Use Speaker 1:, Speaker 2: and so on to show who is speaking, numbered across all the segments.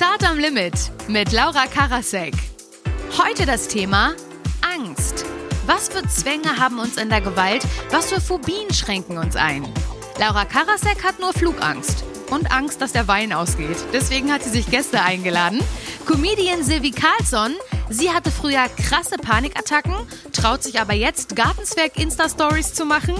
Speaker 1: Zart am Limit mit Laura Karasek. Heute das Thema Angst. Was für Zwänge haben uns in der Gewalt? Was für Phobien schränken uns ein? Laura Karasek hat nur Flugangst und Angst, dass der Wein ausgeht. Deswegen hat sie sich Gäste eingeladen. Comedian Silvi Carlsson, sie hatte früher krasse Panikattacken, traut sich aber jetzt Gartenzwerg Insta-Stories zu machen.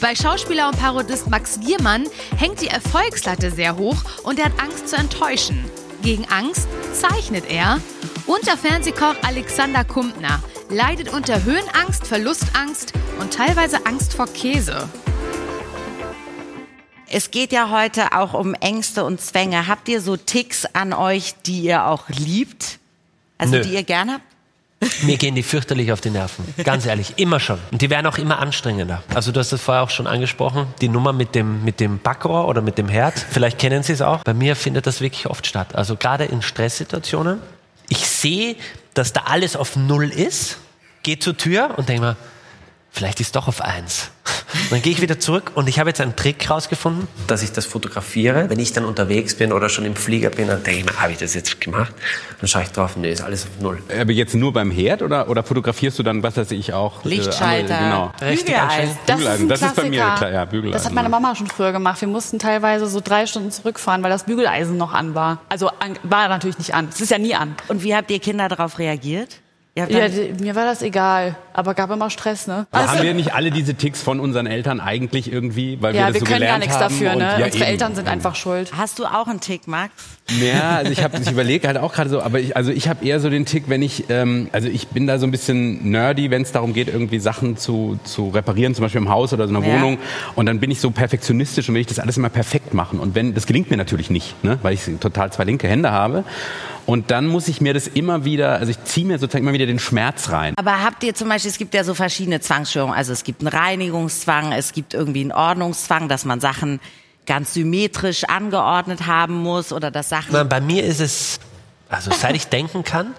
Speaker 1: Bei Schauspieler und Parodist Max Giermann hängt die Erfolgslatte sehr hoch und er hat Angst zu enttäuschen. Gegen Angst zeichnet er. Und der Fernsehkoch Alexander Kumpner leidet unter Höhenangst, Verlustangst und teilweise Angst vor Käse.
Speaker 2: Es geht ja heute auch um Ängste und Zwänge. Habt ihr so Ticks an euch, die ihr auch liebt? Also
Speaker 3: Nö.
Speaker 2: die ihr gerne habt?
Speaker 3: Mir gehen die fürchterlich auf die Nerven. Ganz ehrlich, immer schon. Und die werden auch immer anstrengender. Also du hast das vorher auch schon angesprochen, die Nummer mit dem, mit dem Backrohr oder mit dem Herd. Vielleicht kennen Sie es auch. Bei mir findet das wirklich oft statt. Also gerade in Stresssituationen. Ich sehe, dass da alles auf Null ist, gehe zur Tür und denke mir, vielleicht ist doch auf Eins. Dann gehe ich wieder zurück und ich habe jetzt einen Trick rausgefunden, dass ich das fotografiere. Wenn ich dann unterwegs bin oder schon im Flieger bin, dann denke ich mir, habe ich das jetzt gemacht? Dann schaue ich drauf, nee, ist alles auf Null.
Speaker 4: Aber jetzt nur beim Herd oder, oder fotografierst du dann, was weiß ich auch? äh,
Speaker 2: Lichtschalter,
Speaker 4: andere- genau.
Speaker 3: Richtig
Speaker 2: Bügeleisen.
Speaker 3: anstrengend.
Speaker 5: Das
Speaker 4: Bügeleisen,
Speaker 5: ist, ein
Speaker 4: das ist bei mir klar, ja, Bügeleisen,
Speaker 5: Das hat meine. Mama schon früher gemacht. Wir mussten teilweise so drei Stunden zurückfahren, weil das Bügeleisen noch an war. Also an, war natürlich nicht an. Es ist ja nie an.
Speaker 2: Und wie habt ihr Kinder darauf reagiert?
Speaker 5: Ja, die, mir war das egal, aber gab immer Stress, ne?
Speaker 4: Aber haben wir nicht alle diese Ticks von unseren Eltern eigentlich irgendwie, weil wir
Speaker 5: ja,
Speaker 4: das
Speaker 5: wir
Speaker 4: so
Speaker 5: können
Speaker 4: gelernt
Speaker 5: gar nichts dafür, ne?
Speaker 4: Ja,
Speaker 5: Unsere
Speaker 4: eben.
Speaker 5: Eltern sind einfach schuld.
Speaker 2: Hast du auch einen Tick, Max?
Speaker 4: Ja, also ich, ich überlege halt auch gerade so, aber ich, also ich habe eher so den Tick, wenn ich, ähm, also ich bin da so ein bisschen nerdy, wenn es darum geht, irgendwie Sachen zu, zu reparieren, zum Beispiel im Haus oder so einer
Speaker 2: Ja.
Speaker 4: Wohnung. Und dann bin ich so perfektionistisch und will ich das alles immer perfekt machen. Und wenn, das gelingt mir natürlich nicht, ne? weil ich total zwei linke Hände habe. Und dann muss ich mir das immer wieder, also ich ziehe mir sozusagen immer wieder den Schmerz rein.
Speaker 2: Aber habt ihr zum Beispiel, es gibt ja so verschiedene Zwangsstörungen. Also es gibt einen Reinigungszwang, es gibt irgendwie einen Ordnungszwang, dass man Sachen ganz symmetrisch angeordnet haben muss oder dass Sachen.
Speaker 3: Na, bei mir ist es, also seit ich denken kann,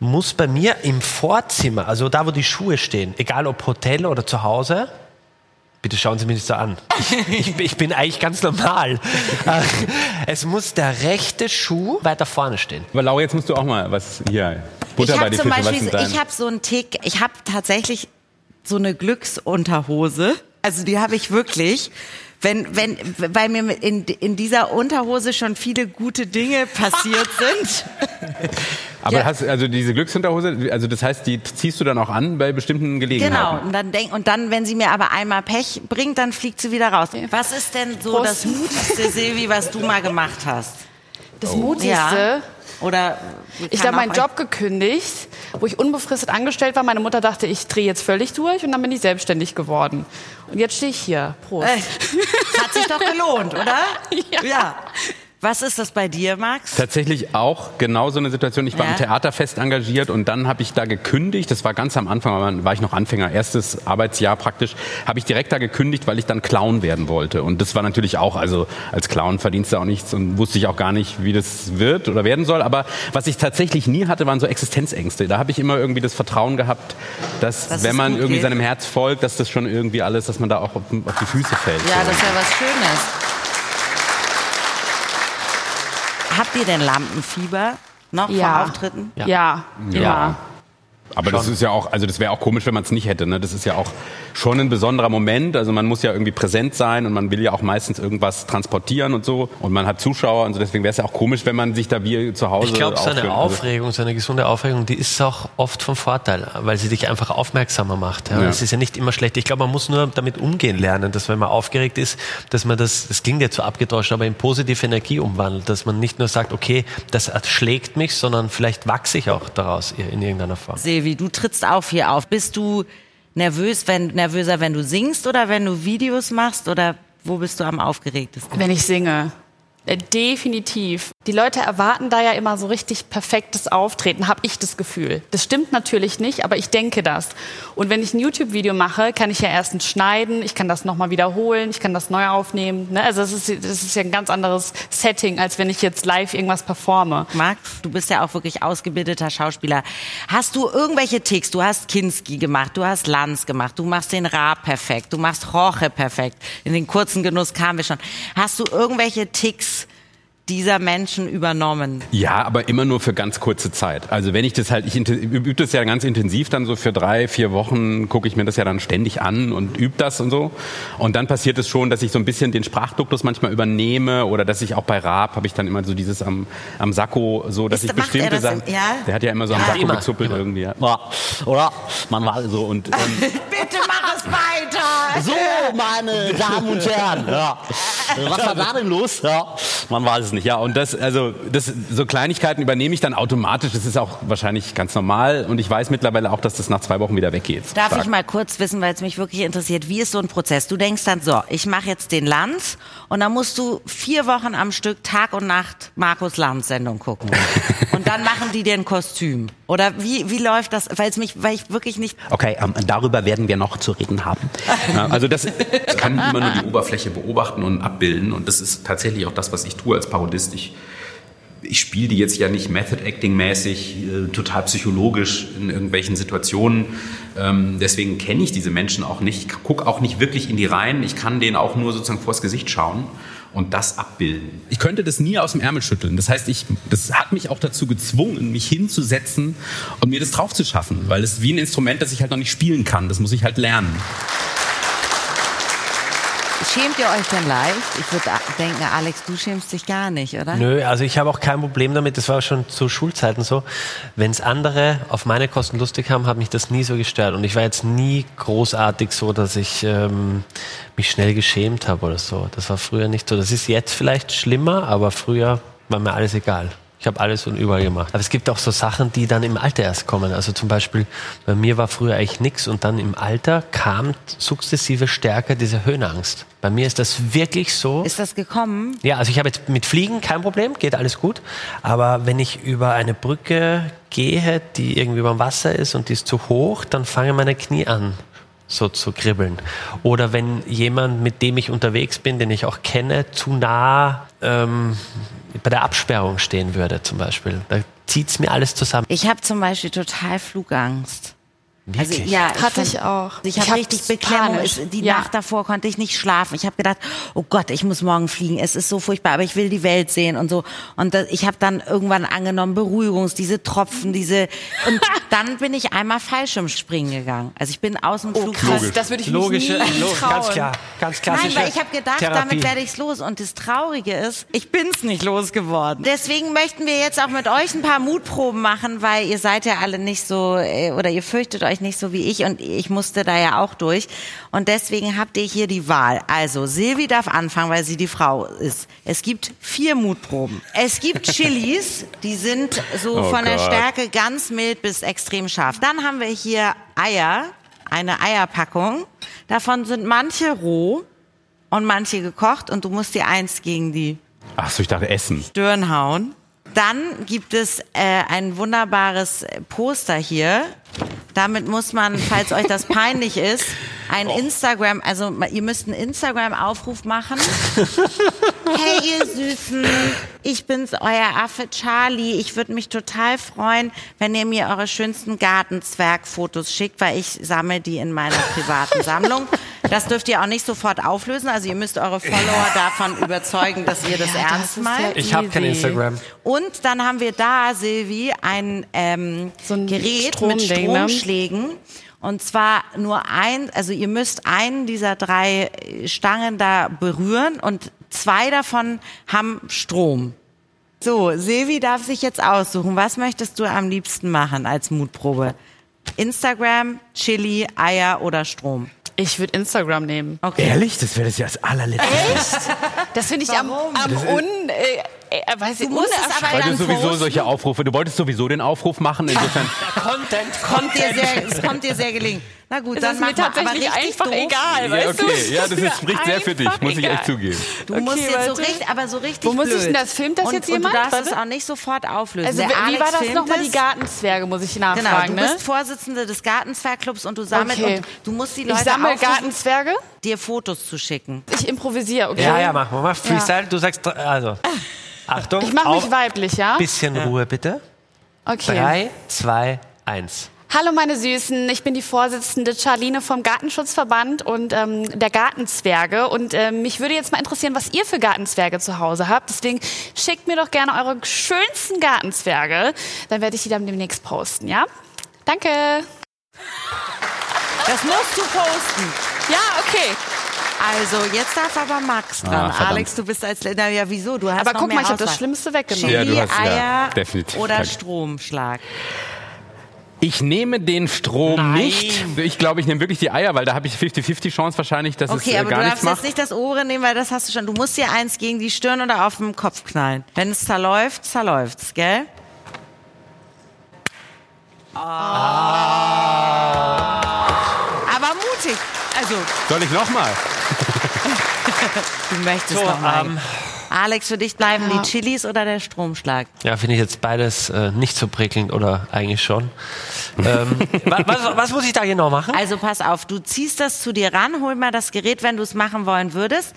Speaker 3: muss bei mir im Vorzimmer, also da, wo die Schuhe stehen, egal ob Hotel oder zu Hause, bitte schauen Sie mich nicht so an. Ich, ich, ich bin eigentlich ganz normal. Äh, Es muss der rechte Schuh weiter vorne stehen.
Speaker 4: Aber Laura, jetzt musst du auch mal was hier, Butter
Speaker 2: ich
Speaker 4: bei
Speaker 2: habe
Speaker 4: die Fische,
Speaker 2: Beispiel, ich habe so einen Tick, ich habe tatsächlich so eine Glücksunterhose. Also die habe ich wirklich. Wenn, wenn, weil mir in, in dieser Unterhose schon viele gute Dinge passiert sind.
Speaker 4: Aber
Speaker 2: Ja.
Speaker 4: hast also diese Glücksunterhose, also das heißt, die ziehst du dann auch an bei bestimmten Gelegenheiten?
Speaker 2: Genau. Und dann denk, und dann, wenn sie mir aber einmal Pech bringt, dann fliegt sie wieder raus. Was ist denn so
Speaker 5: Prost.
Speaker 2: das mutigste, Silvi, was du mal gemacht hast?
Speaker 5: Das
Speaker 4: Oh.
Speaker 5: Mutigste,
Speaker 2: Ja. Oder
Speaker 5: ich habe meinen Job gekündigt, wo ich unbefristet angestellt war. Meine Mutter dachte, ich drehe jetzt völlig durch und dann bin ich selbstständig geworden. Und jetzt stehe ich hier. Prost.
Speaker 2: Äh, hat sich doch gelohnt, oder?
Speaker 5: Ja.
Speaker 2: Was ist das bei dir, Max?
Speaker 4: Tatsächlich auch genau so eine Situation. Ich war
Speaker 2: Ja.
Speaker 4: im Theaterfest engagiert und dann habe ich da gekündigt. Das war ganz am Anfang, aber war ich noch Anfänger, erstes Arbeitsjahr praktisch. Habe ich direkt da gekündigt, weil ich dann Clown werden wollte. Und das war natürlich auch, also als Clown verdienst du auch nichts und wusste ich auch gar nicht, wie das wird oder werden soll. Aber was ich tatsächlich nie hatte, waren so Existenzängste. Da habe ich immer irgendwie das Vertrauen gehabt, dass
Speaker 2: Dass
Speaker 4: wenn man irgendwie
Speaker 2: geht.
Speaker 4: seinem Herz folgt, dass das schon irgendwie alles, dass man da auch auf, auf die Füße fällt.
Speaker 2: Ja,
Speaker 4: so.
Speaker 2: das ist ja was Schönes. Habt ihr denn Lampenfieber noch
Speaker 5: Ja.
Speaker 2: vor Auftritten?
Speaker 3: Ja.
Speaker 5: Ja, immer.
Speaker 4: Aber das ist ja auch, also das wäre auch komisch, wenn man es nicht hätte. Ne? Das ist ja auch schon ein besonderer Moment. Also man muss ja irgendwie präsent sein und man will ja auch meistens irgendwas transportieren und so. Und man hat Zuschauer und so. Deswegen wäre es ja auch komisch, wenn man sich da wie zu Hause
Speaker 3: Ich glaube, so eine
Speaker 4: aufführen würde.
Speaker 3: Aufregung, so eine gesunde Aufregung, die ist auch oft von Vorteil, weil sie dich einfach aufmerksamer macht. Ja.
Speaker 4: Ja.
Speaker 3: Es ist ja nicht immer schlecht. Ich glaube, man muss nur damit umgehen lernen, dass wenn man aufgeregt ist, dass man das, das klingt jetzt so abgetauscht, aber in positive Energie umwandelt. Dass man nicht nur sagt, okay, das schlägt mich, sondern vielleicht wachse ich auch daraus in irgendeiner Form.
Speaker 2: Silvi, du trittst auch hier auf. Bist du nervös, wenn, nervöser, wenn du singst oder wenn du Videos machst oder wo bist du am aufgeregtesten?
Speaker 5: Wenn ich singe. Äh, Definitiv. Die Leute erwarten da ja immer so richtig perfektes Auftreten, habe ich das Gefühl. Das stimmt natürlich nicht, aber ich denke das. Und wenn ich ein YouTube-Video mache, kann ich ja erstens schneiden, ich kann das nochmal wiederholen, ich kann das neu aufnehmen. Ne? Also das ist, das ist ja ein ganz anderes Setting, als wenn ich jetzt live irgendwas performe.
Speaker 2: Max, du bist ja auch wirklich ausgebildeter Schauspieler. Hast du irgendwelche Ticks? Du hast Kinski gemacht, du hast Lanz gemacht, du machst den Raab perfekt, du machst Roche perfekt. In den kurzen Genuss kamen wir schon. Hast du irgendwelche Ticks, dieser Menschen übernommen.
Speaker 4: Ja, aber immer nur für ganz kurze Zeit. Also wenn ich das halt, ich übe das ja ganz intensiv, dann so für drei, vier Wochen gucke ich mir das ja dann ständig an und übe das und so. Und dann passiert es schon, dass ich so ein bisschen den Sprachduktus manchmal übernehme oder dass ich auch bei Raab habe ich dann immer so dieses am, am Sakko, so dass
Speaker 2: Ist-
Speaker 4: ich bestimmte
Speaker 2: das
Speaker 4: Sachen.
Speaker 2: im- ja?
Speaker 4: Der hat ja immer so am Sakko
Speaker 3: immer,
Speaker 4: gezuppelt
Speaker 3: immer.
Speaker 4: irgendwie. Ja.
Speaker 6: Ja, oder? Man war so und, und
Speaker 2: Bitte mach es weiter!
Speaker 6: so, meine Damen und Herren. Ja. Was war da denn los? Ja.
Speaker 4: Man weiß es nicht, ja. Und das, also, das, so Kleinigkeiten übernehme ich dann automatisch. Das ist auch wahrscheinlich ganz normal. Und ich weiß mittlerweile auch, dass das nach zwei Wochen wieder weggeht.
Speaker 2: Darf
Speaker 4: Zack.
Speaker 2: ich mal kurz wissen, weil es mich wirklich interessiert, wie ist so ein Prozess? Du denkst dann so, ich mache jetzt den Lanz und dann musst du vier Wochen am Stück Tag und Nacht Markus Lanz Sendung gucken. und dann machen die dir ein Kostüm. Oder wie, wie läuft das? Weil es mich, weil ich wirklich nicht.
Speaker 6: Okay, ähm, darüber werden wir noch zu reden haben.
Speaker 4: Ja, also das,
Speaker 7: Ich kann immer nur die Oberfläche beobachten und abbilden und das ist tatsächlich auch das, was ich tue als Parodist. Ich, ich spiele die jetzt ja nicht Method Acting mäßig, äh, total psychologisch in irgendwelchen Situationen. Ähm, deswegen kenne ich diese Menschen auch nicht. Ich gucke auch nicht wirklich in die Reihen. Ich kann denen auch nur sozusagen vors Gesicht schauen und das abbilden. Ich könnte das nie aus dem Ärmel schütteln. Das heißt, ich, das hat mich auch dazu gezwungen, mich hinzusetzen und mir das drauf zu schaffen, weil es wie ein Instrument, das ich halt noch nicht spielen kann. Das muss ich halt lernen.
Speaker 2: Schämt ihr euch denn leicht? Ich würde denken, Alex, du schämst dich gar nicht, oder?
Speaker 3: Nö, also ich habe auch kein Problem damit, das war schon zu Schulzeiten so. Wenn es andere auf meine Kosten lustig haben, hat mich das nie so gestört. Und ich war jetzt nie großartig so, dass ich ähm, mich schnell geschämt habe oder so. Das war früher nicht so. Das ist jetzt vielleicht schlimmer, aber früher war mir alles egal. Ich habe alles und überall gemacht. Aber es gibt auch so Sachen, die dann im Alter erst kommen. Also zum Beispiel, bei mir war früher eigentlich nichts und dann im Alter kam sukzessive stärker diese Höhenangst. Bei mir ist das wirklich so.
Speaker 2: Ist das gekommen?
Speaker 3: Ja, also ich habe jetzt mit Fliegen kein Problem, geht alles gut. Aber wenn ich über eine Brücke gehe, die irgendwie über dem Wasser ist und die ist zu hoch, dann fangen meine Knie an so zu kribbeln. Oder wenn jemand, mit dem ich unterwegs bin, den ich auch kenne, zu nah ähm, bei der Absperrung stehen würde zum Beispiel, da zieht's mir alles zusammen.
Speaker 2: Ich habe zum Beispiel total Flugangst. Also, ja,
Speaker 5: Hatte
Speaker 2: fand-
Speaker 5: ich auch.
Speaker 2: Ich
Speaker 5: Ich
Speaker 2: habe richtig
Speaker 5: hab's
Speaker 2: Beklemmung. Es- Die
Speaker 5: Ja.
Speaker 2: Nacht davor konnte ich nicht schlafen. Ich habe gedacht, oh Gott, ich muss morgen fliegen. Es ist so furchtbar, aber ich will die Welt sehen und so. Und das, ich habe dann irgendwann angenommen, Beruhigungs, diese Tropfen, diese. Und dann bin ich einmal Fallschirmspringen gegangen. Also ich bin aus dem
Speaker 5: Oh,
Speaker 2: Flugzeug.
Speaker 5: krass, das würde ich
Speaker 3: Logische,
Speaker 5: mich nie
Speaker 3: lo-
Speaker 5: trauen.
Speaker 3: ganz klar, ganz
Speaker 2: Nein,
Speaker 3: klassische
Speaker 2: weil ich habe gedacht,
Speaker 3: Therapie.
Speaker 2: damit werde ich's los. Und das Traurige ist, ich bin's nicht losgeworden. Deswegen möchten wir jetzt auch mit euch ein paar Mutproben machen, weil ihr seid ja alle nicht so, äh, oder ihr fürchtet euch nicht so wie ich und ich musste da ja auch durch. Und deswegen habt ihr hier die Wahl. Also, Silvi darf anfangen, weil sie die Frau ist. Es gibt vier Mutproben. Es gibt Chilis, die sind so
Speaker 4: Oh
Speaker 2: von der
Speaker 4: Gott.
Speaker 2: Stärke ganz mild bis extrem scharf. Dann haben wir hier Eier, eine Eierpackung. Davon sind manche roh und manche gekocht und du musst dir eins gegen die
Speaker 4: Ach so, ich dachte Essen.
Speaker 2: Stirn hauen. Dann gibt es äh, ein wunderbares Poster hier. Damit muss man, falls euch das peinlich ist, ein Instagram, also ihr müsst einen Instagram-Aufruf machen. Hey ihr Süßen, ich bin's, euer Affe Charlie. Ich würde mich total freuen, wenn ihr mir eure schönsten Gartenzwergfotos schickt, weil ich sammle die in meiner privaten Sammlung. Das dürft ihr auch nicht sofort auflösen. Also ihr müsst eure Follower davon überzeugen, dass ihr das
Speaker 5: Ja, das
Speaker 2: ernst
Speaker 5: ist
Speaker 2: meint.
Speaker 3: Ich habe kein. Instagram.
Speaker 2: Und dann haben wir da, Silvi, ein, ähm,
Speaker 5: So ein
Speaker 2: Gerät mit
Speaker 5: Stromding, ne?
Speaker 2: Stromschlägen. Und zwar nur ein, also ihr müsst einen dieser drei Stangen da berühren und zwei davon haben Strom. So, Silvi darf sich jetzt aussuchen. Was möchtest du am liebsten machen als Mutprobe? Instagram, Chili, Eier oder Strom?
Speaker 5: Ich würde Instagram nehmen.
Speaker 2: Okay.
Speaker 4: Ehrlich? Das wäre das ja das allerletzte.
Speaker 5: Das finde ich am,
Speaker 2: Warum?
Speaker 5: am un... Äh, äh, weiß ich,
Speaker 2: Du musst es aber
Speaker 4: Weil du sowieso
Speaker 2: posten.
Speaker 4: solche Aufrufe, du wolltest sowieso den Aufruf machen, insofern.
Speaker 3: Content,
Speaker 2: Kommt dir sehr, es kommt dir sehr gelegen. Na gut,
Speaker 5: Es
Speaker 2: dann
Speaker 5: ist
Speaker 2: mach
Speaker 5: mir.
Speaker 2: Aber
Speaker 5: tatsächlich einfach
Speaker 2: doof.
Speaker 5: egal,
Speaker 4: ja,
Speaker 5: weißt du?
Speaker 4: okay, ja, das
Speaker 5: Ist
Speaker 4: ist, spricht sehr für dich, muss ich
Speaker 5: egal.
Speaker 4: echt zugeben.
Speaker 2: Du
Speaker 5: Okay,
Speaker 2: musst jetzt so richtig, aber so richtig
Speaker 5: Wo muss ich
Speaker 2: blöd.
Speaker 5: denn das- filmt das
Speaker 2: und,
Speaker 5: jetzt
Speaker 2: Und du
Speaker 5: jemand?
Speaker 2: darfst es
Speaker 5: Warte.
Speaker 2: auch nicht sofort auflösen.
Speaker 5: Also
Speaker 2: Der
Speaker 5: wie
Speaker 2: Alex
Speaker 5: war das nochmal, die
Speaker 2: es.
Speaker 5: Gartenzwerge, muss ich
Speaker 2: Genau,
Speaker 5: nachfragen,
Speaker 2: du
Speaker 5: ne?
Speaker 2: bist Vorsitzende des Gartenzwergclubs und du sammelst
Speaker 5: Okay.
Speaker 2: und du musst die
Speaker 5: Ich
Speaker 2: Leute
Speaker 5: sammle
Speaker 2: aufrufen,
Speaker 5: Gartenzwerge,
Speaker 2: dir Fotos zu schicken.
Speaker 5: ich improvisiere, okay?
Speaker 3: Ja, ja, wir mal. Freestyle, du sagst, also. Achtung.
Speaker 5: Ich mache
Speaker 3: auf-
Speaker 5: mich weiblich, ja?
Speaker 3: Bisschen Ruhe bitte.
Speaker 5: Okay.
Speaker 3: Drei, zwei, eins.
Speaker 5: Hallo meine Süßen, ich bin die Vorsitzende Charline vom Gartenschutzverband und ähm, der Gartenzwerge und ähm, mich würde jetzt mal interessieren, was ihr für Gartenzwerge zu Hause habt. Deswegen schickt mir doch gerne eure schönsten Gartenzwerge, dann werde ich die dann demnächst posten, ja? Danke.
Speaker 2: Das musst du posten.
Speaker 5: Ja, okay.
Speaker 2: Also, jetzt darf aber Max dran.
Speaker 4: Ah.
Speaker 2: Alex, du bist als na ja wieso? Du hast
Speaker 5: Aber
Speaker 2: noch
Speaker 5: guck
Speaker 2: mehr
Speaker 5: mal, ich habe das. Schlimmste weggenommen.
Speaker 4: Ja, du
Speaker 2: Chili,
Speaker 4: hast- ja,
Speaker 2: Eier
Speaker 4: definitiv.
Speaker 2: oder
Speaker 4: Danke.
Speaker 2: Stromschlag.
Speaker 4: Ich nehme den Strom
Speaker 3: Nein.
Speaker 4: nicht. Ich glaube, ich nehme wirklich die Eier, weil da habe ich 50-50 Chance wahrscheinlich, dass es
Speaker 2: Okay,
Speaker 4: äh,
Speaker 2: aber
Speaker 4: gar
Speaker 2: du
Speaker 4: nichts
Speaker 2: darfst
Speaker 4: macht.
Speaker 2: jetzt nicht das Ohren nehmen, weil das hast du schon. Du musst dir eins gegen die Stirn oder auf den Kopf knallen. Wenn es zerläuft, zerläuft's, gell? Aber mutig. Also,
Speaker 4: Soll ich nochmal?
Speaker 2: du möchtest
Speaker 3: So,
Speaker 2: noch mal. Alex, für dich bleiben die Chilis oder der Stromschlag?
Speaker 3: Ja, finde ich jetzt beides äh, nicht so prickelnd oder eigentlich schon. ähm, wa- was, was muss ich da genau machen?
Speaker 2: Also pass auf, du ziehst das zu dir ran, hol mal das Gerät, wenn du es machen wollen würdest.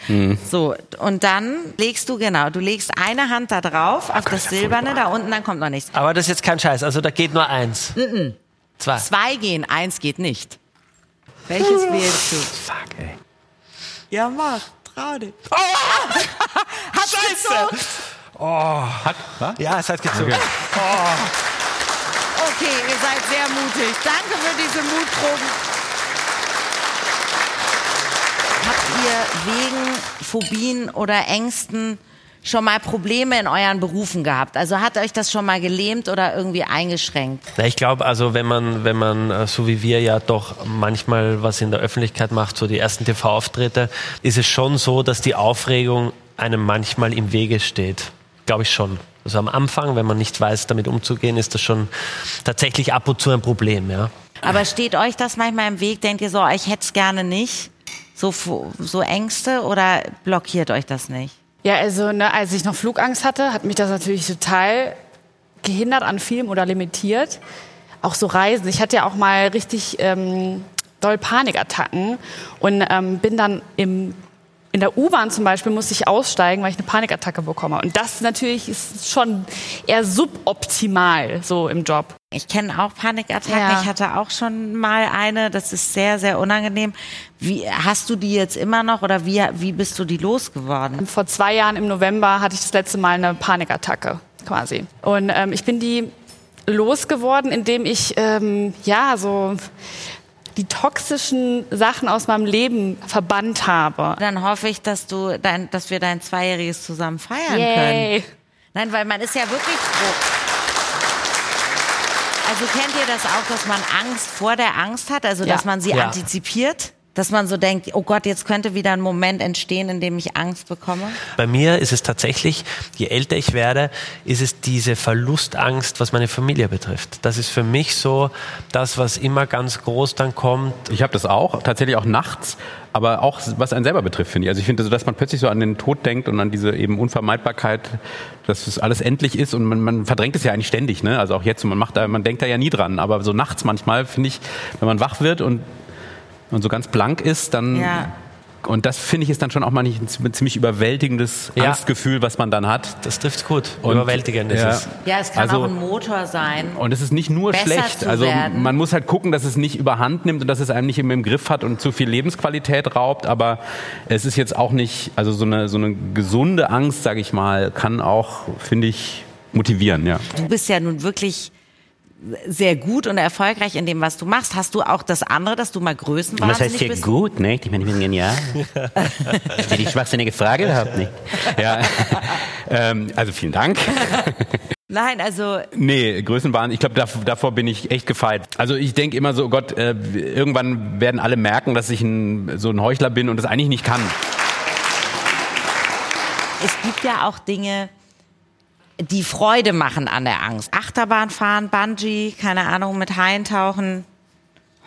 Speaker 2: So, und dann legst du, genau, du legst eine Hand da drauf, auf das Silberne, da unten, dann kommt noch nichts.
Speaker 3: Aber das ist jetzt kein Scheiß, also da geht nur eins. Zwei.
Speaker 2: Zwei gehen, eins geht nicht. Welches wählst du?
Speaker 4: Fuck, ey.
Speaker 2: Ja, mach, dich. Hat's
Speaker 3: Scheiße!
Speaker 2: gezuckt?
Speaker 4: Hat, was?
Speaker 3: Ja, es hat gezogen.
Speaker 2: Okay, ihr seid sehr mutig. Danke für diese Mutproben. Habt ihr wegen Phobien oder Ängsten schon mal Probleme in euren Berufen gehabt? Also hat euch das schon mal gelähmt oder irgendwie eingeschränkt?
Speaker 3: Na, ich glaube, also wenn man, wenn man äh, so wie wir ja doch manchmal was in der Öffentlichkeit macht, so die ersten TV-Auftritte, ist es schon so, dass die Aufregung einem manchmal im Wege steht. Glaube ich schon. Also am Anfang, wenn man nicht weiß, damit umzugehen, ist das schon tatsächlich ab und zu ein Problem, ja.
Speaker 2: Aber steht euch das manchmal im Weg? Denkt ihr so, ich hätte es gerne nicht? So, so Ängste oder blockiert euch das nicht?
Speaker 5: Ja, also ne, als ich noch Flugangst hatte, hat mich das natürlich total gehindert an Film oder limitiert. Auch so Reisen. Ich hatte ja auch mal richtig ähm, doll Panikattacken und ähm, bin dann im in der U-Bahn zum Beispiel musste ich aussteigen, weil ich eine Panikattacke bekomme. Und das natürlich ist schon eher suboptimal so im Job.
Speaker 2: Ich kenne auch Panikattacken.
Speaker 5: Ja.
Speaker 2: Ich hatte auch schon mal eine. Das ist sehr, sehr unangenehm. Wie hast du die jetzt immer noch oder wie, wie bist du die losgeworden?
Speaker 5: Vor zwei Jahren im November hatte ich das letzte Mal eine Panikattacke quasi. Und ähm, ich bin die losgeworden, indem ich ähm, ja so die toxischen Sachen aus meinem Leben verbannt habe.
Speaker 2: Dann hoffe ich, dass du dein, dass wir dein Zweijähriges zusammen feiern
Speaker 5: Yay.
Speaker 2: können. Nein, weil man ist ja wirklich froh. Also kennt ihr das auch, dass man Angst vor der Angst hat? Also
Speaker 5: Ja.
Speaker 2: dass man sie
Speaker 3: Ja.
Speaker 2: antizipiert? Dass man so denkt, oh Gott, jetzt könnte wieder ein Moment entstehen, in dem ich Angst bekomme?
Speaker 3: Bei mir ist es tatsächlich, je älter ich werde, ist es diese Verlustangst, was meine Familie betrifft. Das ist für mich so das, was immer ganz groß dann kommt.
Speaker 4: Ich habe das auch, tatsächlich auch nachts, aber auch was einen selber betrifft, finde ich. Also ich finde, so, dass man plötzlich so an den Tod denkt und an diese eben Unvermeidbarkeit, dass es alles endlich ist und man, man verdrängt es ja eigentlich ständig, ne? Also auch jetzt, und man macht da, man denkt da ja nie dran, aber so nachts manchmal finde ich, wenn man wach wird und, und so ganz blank ist, dann
Speaker 2: Ja.
Speaker 4: und das finde ich ist dann schon auch mal nicht ein ziemlich überwältigendes
Speaker 3: Ja.
Speaker 4: Angstgefühl, was man dann hat.
Speaker 3: Das trifft gut.
Speaker 4: Und-
Speaker 3: Überwältigend ist
Speaker 4: ja.
Speaker 3: es.
Speaker 2: Ja, es kann
Speaker 4: Also-
Speaker 2: auch ein Motor sein.
Speaker 4: Und es ist nicht nur schlecht. Also
Speaker 2: werden.
Speaker 4: man muss halt gucken, dass es nicht überhand nimmt und dass es einem nicht immer im Griff hat und zu viel Lebensqualität raubt. Aber es ist jetzt auch nicht, also so eine, so eine gesunde Angst, sage ich mal, kann auch, finde ich, motivieren. Ja.
Speaker 2: Du bist ja nun wirklich sehr gut und erfolgreich in dem, was du machst. Hast du auch das andere, dass du mal größenwahnsinnig
Speaker 6: Was heißt hier
Speaker 2: bist?
Speaker 6: gut, nicht? Ich meine, ich bin genial. Ist die schwachsinnige Frage überhaupt nicht?
Speaker 4: ja. ähm, also vielen Dank.
Speaker 2: Nein, also
Speaker 4: Nee, Größenwahn, ich glaube, davor, davor bin ich echt gefeit. Also ich denke immer so, oh Gott, äh, irgendwann werden alle merken, dass ich ein, so ein Heuchler bin und das eigentlich nicht kann.
Speaker 2: es gibt ja auch Dinge, die Freude machen an der Angst. Achterbahn fahren, Bungee, keine Ahnung, mit Haien tauchen,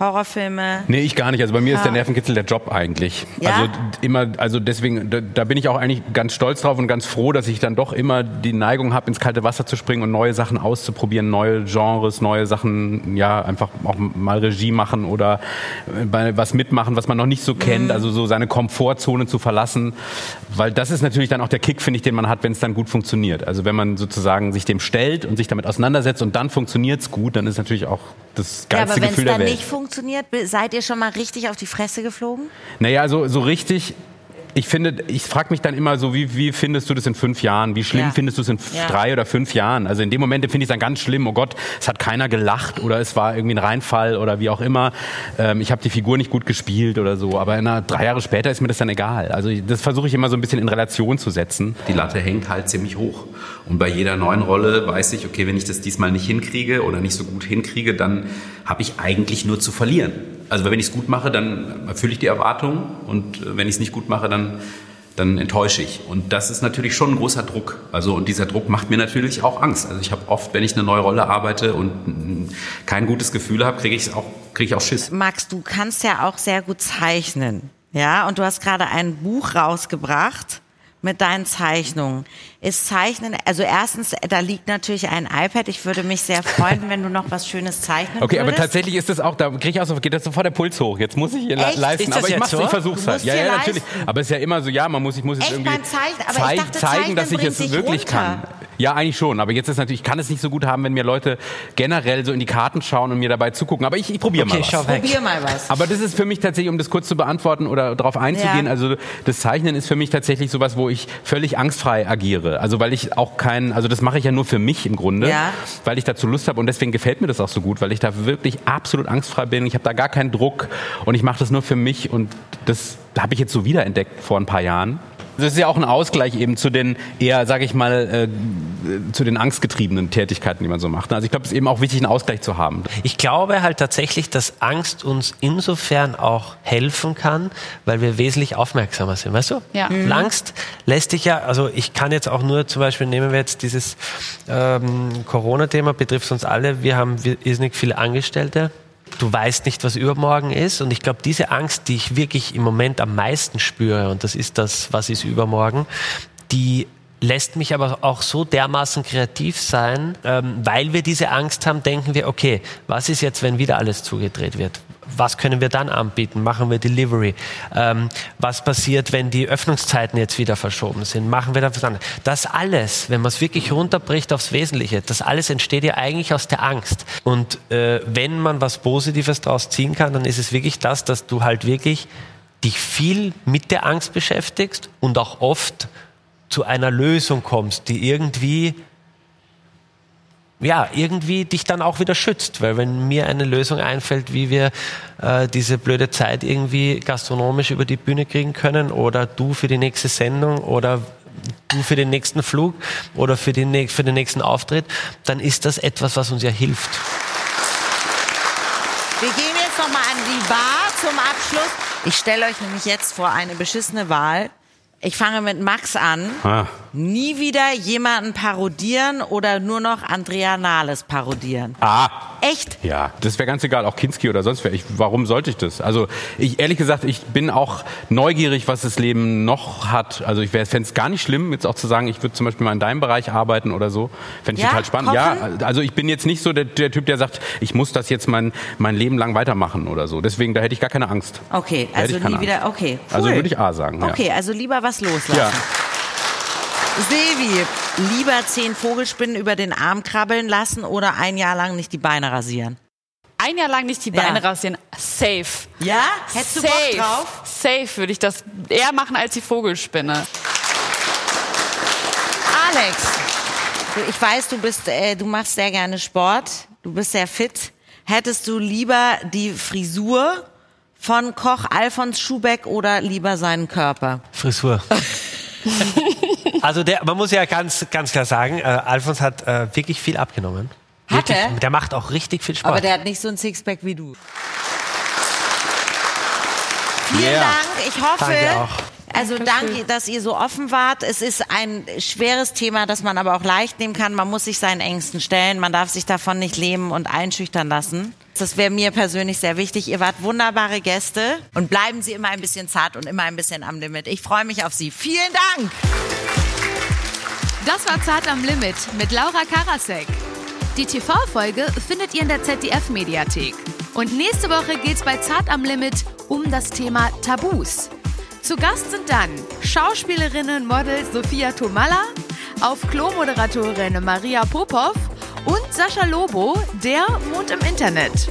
Speaker 2: Horrorfilme?
Speaker 4: Nee, ich gar nicht. Also bei mir ist
Speaker 2: Ja.
Speaker 4: der Nervenkitzel der Job eigentlich.
Speaker 2: Ja?
Speaker 4: Also immer, also deswegen, da, da bin ich auch eigentlich ganz stolz drauf und ganz froh, dass ich dann doch immer die Neigung habe, ins kalte Wasser zu springen und neue Sachen auszuprobieren, neue Genres, neue Sachen, ja, einfach auch mal Regie machen oder äh, was mitmachen, was man noch nicht so kennt,
Speaker 2: Mhm.
Speaker 4: also so seine Komfortzone zu verlassen. Weil das ist natürlich dann auch der Kick, finde ich, den man hat, wenn es dann gut funktioniert. Also wenn man sozusagen sich dem stellt und sich damit auseinandersetzt und dann funktioniert es gut, dann ist natürlich auch das
Speaker 2: Ja,
Speaker 4: geilste
Speaker 2: aber wenn es
Speaker 4: Gefühl der Welt.
Speaker 2: Funktioniert, seid ihr schon mal richtig auf die Fresse geflogen?
Speaker 4: Naja, so, so richtig. Ich finde, ich frage mich dann immer so, wie, wie findest du das in fünf Jahren? Wie schlimm
Speaker 2: Ja.
Speaker 4: findest du es in
Speaker 2: Ja.
Speaker 4: drei oder fünf Jahren? Also in dem Moment finde ich es dann ganz schlimm. Oh Gott, es hat keiner gelacht oder es war irgendwie ein Reinfall oder wie auch immer. Ähm, ich habe die Figur nicht gut gespielt oder so. Aber in einer, drei Jahre später ist mir das dann egal. Also das versuche ich immer so ein bisschen in Relation zu setzen.
Speaker 7: Die Latte hängt halt ziemlich hoch. Und bei jeder neuen Rolle weiß ich, okay, wenn ich das diesmal nicht hinkriege oder nicht so gut hinkriege, dann habe ich eigentlich nur zu verlieren. Also wenn ich es gut mache, dann erfülle ich die Erwartungen und äh, wenn ich es nicht gut mache, dann, dann enttäusche ich. Und das ist natürlich schon ein großer Druck. Also und dieser Druck macht mir natürlich auch Angst. Also ich habe oft, wenn ich eine neue Rolle arbeite und kein gutes Gefühl habe, kriege ich auch, kriege ich auch Schiss.
Speaker 2: Max, du kannst ja auch sehr gut zeichnen. Ja, und du hast gerade ein Buch rausgebracht mit deinen Zeichnungen. Ist Zeichnen, also erstens, da liegt natürlich ein iPad. Ich würde mich sehr freuen, wenn du noch was Schönes zeichnen
Speaker 4: Okay, aber
Speaker 2: würdest.
Speaker 4: tatsächlich ist das auch, da kriege ich auch so, geht das sofort der Puls hoch. Jetzt muss ich hier le-
Speaker 2: Echt?
Speaker 4: leisten.
Speaker 3: Ist das
Speaker 4: aber ich
Speaker 3: jetzt
Speaker 4: mach's,
Speaker 3: so?
Speaker 4: ich versuch's halt. Ja, ja, natürlich.
Speaker 2: leisten.
Speaker 4: Aber es ist ja immer so, ja, man muss, ich muss es
Speaker 2: Echt
Speaker 4: irgendwie?
Speaker 2: Aber ich
Speaker 4: zeig-
Speaker 2: dachte,
Speaker 4: zeigen,
Speaker 2: Zeichnen
Speaker 4: dass ich es wirklich
Speaker 2: runter.
Speaker 4: kann. Ja, eigentlich schon. Aber jetzt ist natürlich, ich kann es nicht so gut haben, wenn mir Leute generell so in die Karten schauen und mir dabei zugucken. Aber ich, ich probiere
Speaker 3: Okay,
Speaker 4: mal was.
Speaker 3: schau weg.
Speaker 2: Probier mal was.
Speaker 4: Aber das ist für mich tatsächlich, um das kurz zu beantworten oder darauf einzugehen,
Speaker 2: Ja.
Speaker 4: also das Zeichnen ist für mich tatsächlich sowas, wo ich völlig angstfrei agiere. Also weil ich auch keinen, also das mache ich ja nur für mich im Grunde,
Speaker 2: Ja.
Speaker 4: weil ich dazu Lust habe und deswegen gefällt mir das auch so gut, weil ich da wirklich absolut angstfrei bin. Ich habe da gar keinen Druck und ich mache das nur für mich und das habe ich jetzt so wiederentdeckt vor ein paar Jahren. Das ist ja auch ein Ausgleich eben zu den eher, sage ich mal, äh, zu den angstgetriebenen Tätigkeiten, die man so macht. Also ich glaube, es ist eben auch wichtig, einen Ausgleich zu haben.
Speaker 3: Ich glaube halt tatsächlich, dass Angst uns insofern auch helfen kann, weil wir wesentlich aufmerksamer sind, weißt du?
Speaker 5: Ja.
Speaker 3: Und Angst lässt dich ja, also ich kann jetzt auch nur zum Beispiel, nehmen wir jetzt dieses ähm, Corona-Thema, betrifft uns alle, wir haben irrsinnig viele Angestellte. Du weißt nicht, was übermorgen ist. Und ich glaube, diese Angst, die ich wirklich im Moment am meisten spüre, und das ist das, was ist übermorgen, die lässt mich aber auch so dermaßen kreativ sein, ähm, weil wir diese Angst haben, denken wir, okay, was ist jetzt, wenn wieder alles zugedreht wird? Was können wir dann anbieten? Machen wir Delivery? Ähm, was passiert, wenn die Öffnungszeiten jetzt wieder verschoben sind? Machen wir da was anderes? Das alles, wenn man es wirklich runterbricht aufs Wesentliche, das alles entsteht ja eigentlich aus der Angst. Und äh, wenn man was Positives daraus ziehen kann, dann ist es wirklich das, dass du halt wirklich dich viel mit der Angst beschäftigst und auch oft zu einer Lösung kommst, die irgendwie ja, irgendwie dich dann auch wieder schützt. Weil wenn mir eine Lösung einfällt, wie wir äh, diese blöde Zeit irgendwie gastronomisch über die Bühne kriegen können oder du für die nächste Sendung oder du für den nächsten Flug oder für, die, nä- für den nächsten Auftritt, dann ist das etwas, was uns ja hilft.
Speaker 2: Wir gehen jetzt noch mal an die Bar zum Abschluss. Ich stelle euch nämlich jetzt vor eine beschissene Wahl. Ich fange mit Max an.
Speaker 4: Ah.
Speaker 2: Nie wieder jemanden parodieren oder nur noch Andrea Nahles parodieren.
Speaker 4: Ah,
Speaker 2: Echt?
Speaker 4: Ja, das wäre ganz egal, auch Kinski oder sonst wer. Ich, warum sollte ich das? Also ich ehrlich gesagt, ich bin auch neugierig, was das Leben noch hat. Also ich fände es gar nicht schlimm, jetzt auch zu sagen, ich würde zum Beispiel mal in deinem Bereich arbeiten oder so. Fände ich
Speaker 2: Ja?
Speaker 4: total spannend.
Speaker 2: Kochen?
Speaker 4: Ja, also ich bin jetzt nicht so der, der Typ, der sagt, ich muss das jetzt mein, mein Leben lang weitermachen oder so. Deswegen, da hätte ich gar keine Angst.
Speaker 2: Okay, also nie wieder. Okay, cool.
Speaker 4: Also würde ich A sagen. Ja.
Speaker 2: Okay, also lieber was loslassen.
Speaker 4: Ja.
Speaker 2: Sevi, lieber zehn Vogelspinnen über den Arm krabbeln lassen oder ein Jahr lang nicht die Beine rasieren?
Speaker 5: Ein Jahr lang nicht die
Speaker 2: Ja.
Speaker 5: Beine rasieren. Safe.
Speaker 2: Ja? Hättest du Bock
Speaker 5: Safe.
Speaker 2: drauf?
Speaker 5: Safe würde ich das eher machen als die Vogelspinne.
Speaker 2: Alex, ich weiß, du bist, äh, du machst sehr gerne Sport, du bist sehr fit. Hättest du lieber die Frisur von Koch Alfons Schubeck oder lieber seinen Körper?
Speaker 3: Frisur. also der, man muss ja ganz, ganz klar sagen, äh, Alfons hat äh, wirklich viel abgenommen.
Speaker 2: Hat
Speaker 3: Wirklich,
Speaker 2: er?
Speaker 3: Der macht auch richtig viel Sport.
Speaker 2: Aber der hat nicht so ein Sixpack wie du. Vielen
Speaker 4: Yeah.
Speaker 2: Dank. Ich hoffe,
Speaker 3: Danke auch.
Speaker 2: Also danke, dass ihr so offen wart. Es ist ein schweres Thema, das man aber auch leicht nehmen kann. Man muss sich seinen Ängsten stellen. Man darf sich davon nicht lähmen und einschüchtern lassen. Das wäre mir persönlich sehr wichtig. Ihr wart wunderbare Gäste und bleiben Sie immer ein bisschen zart und immer ein bisschen am Limit. Ich freue mich auf Sie. Vielen Dank!
Speaker 1: Das war Zart am Limit mit Laura Karasek. Die TV-Folge findet ihr in der ZDF-Mediathek. Und nächste Woche geht's bei Zart am Limit um das Thema Tabus. Zu Gast sind dann Schauspielerinnen Model Sophia Tomalla, auf Klo-Moderatorin Maria Popov und Sascha Lobo, der wohnt im Internet.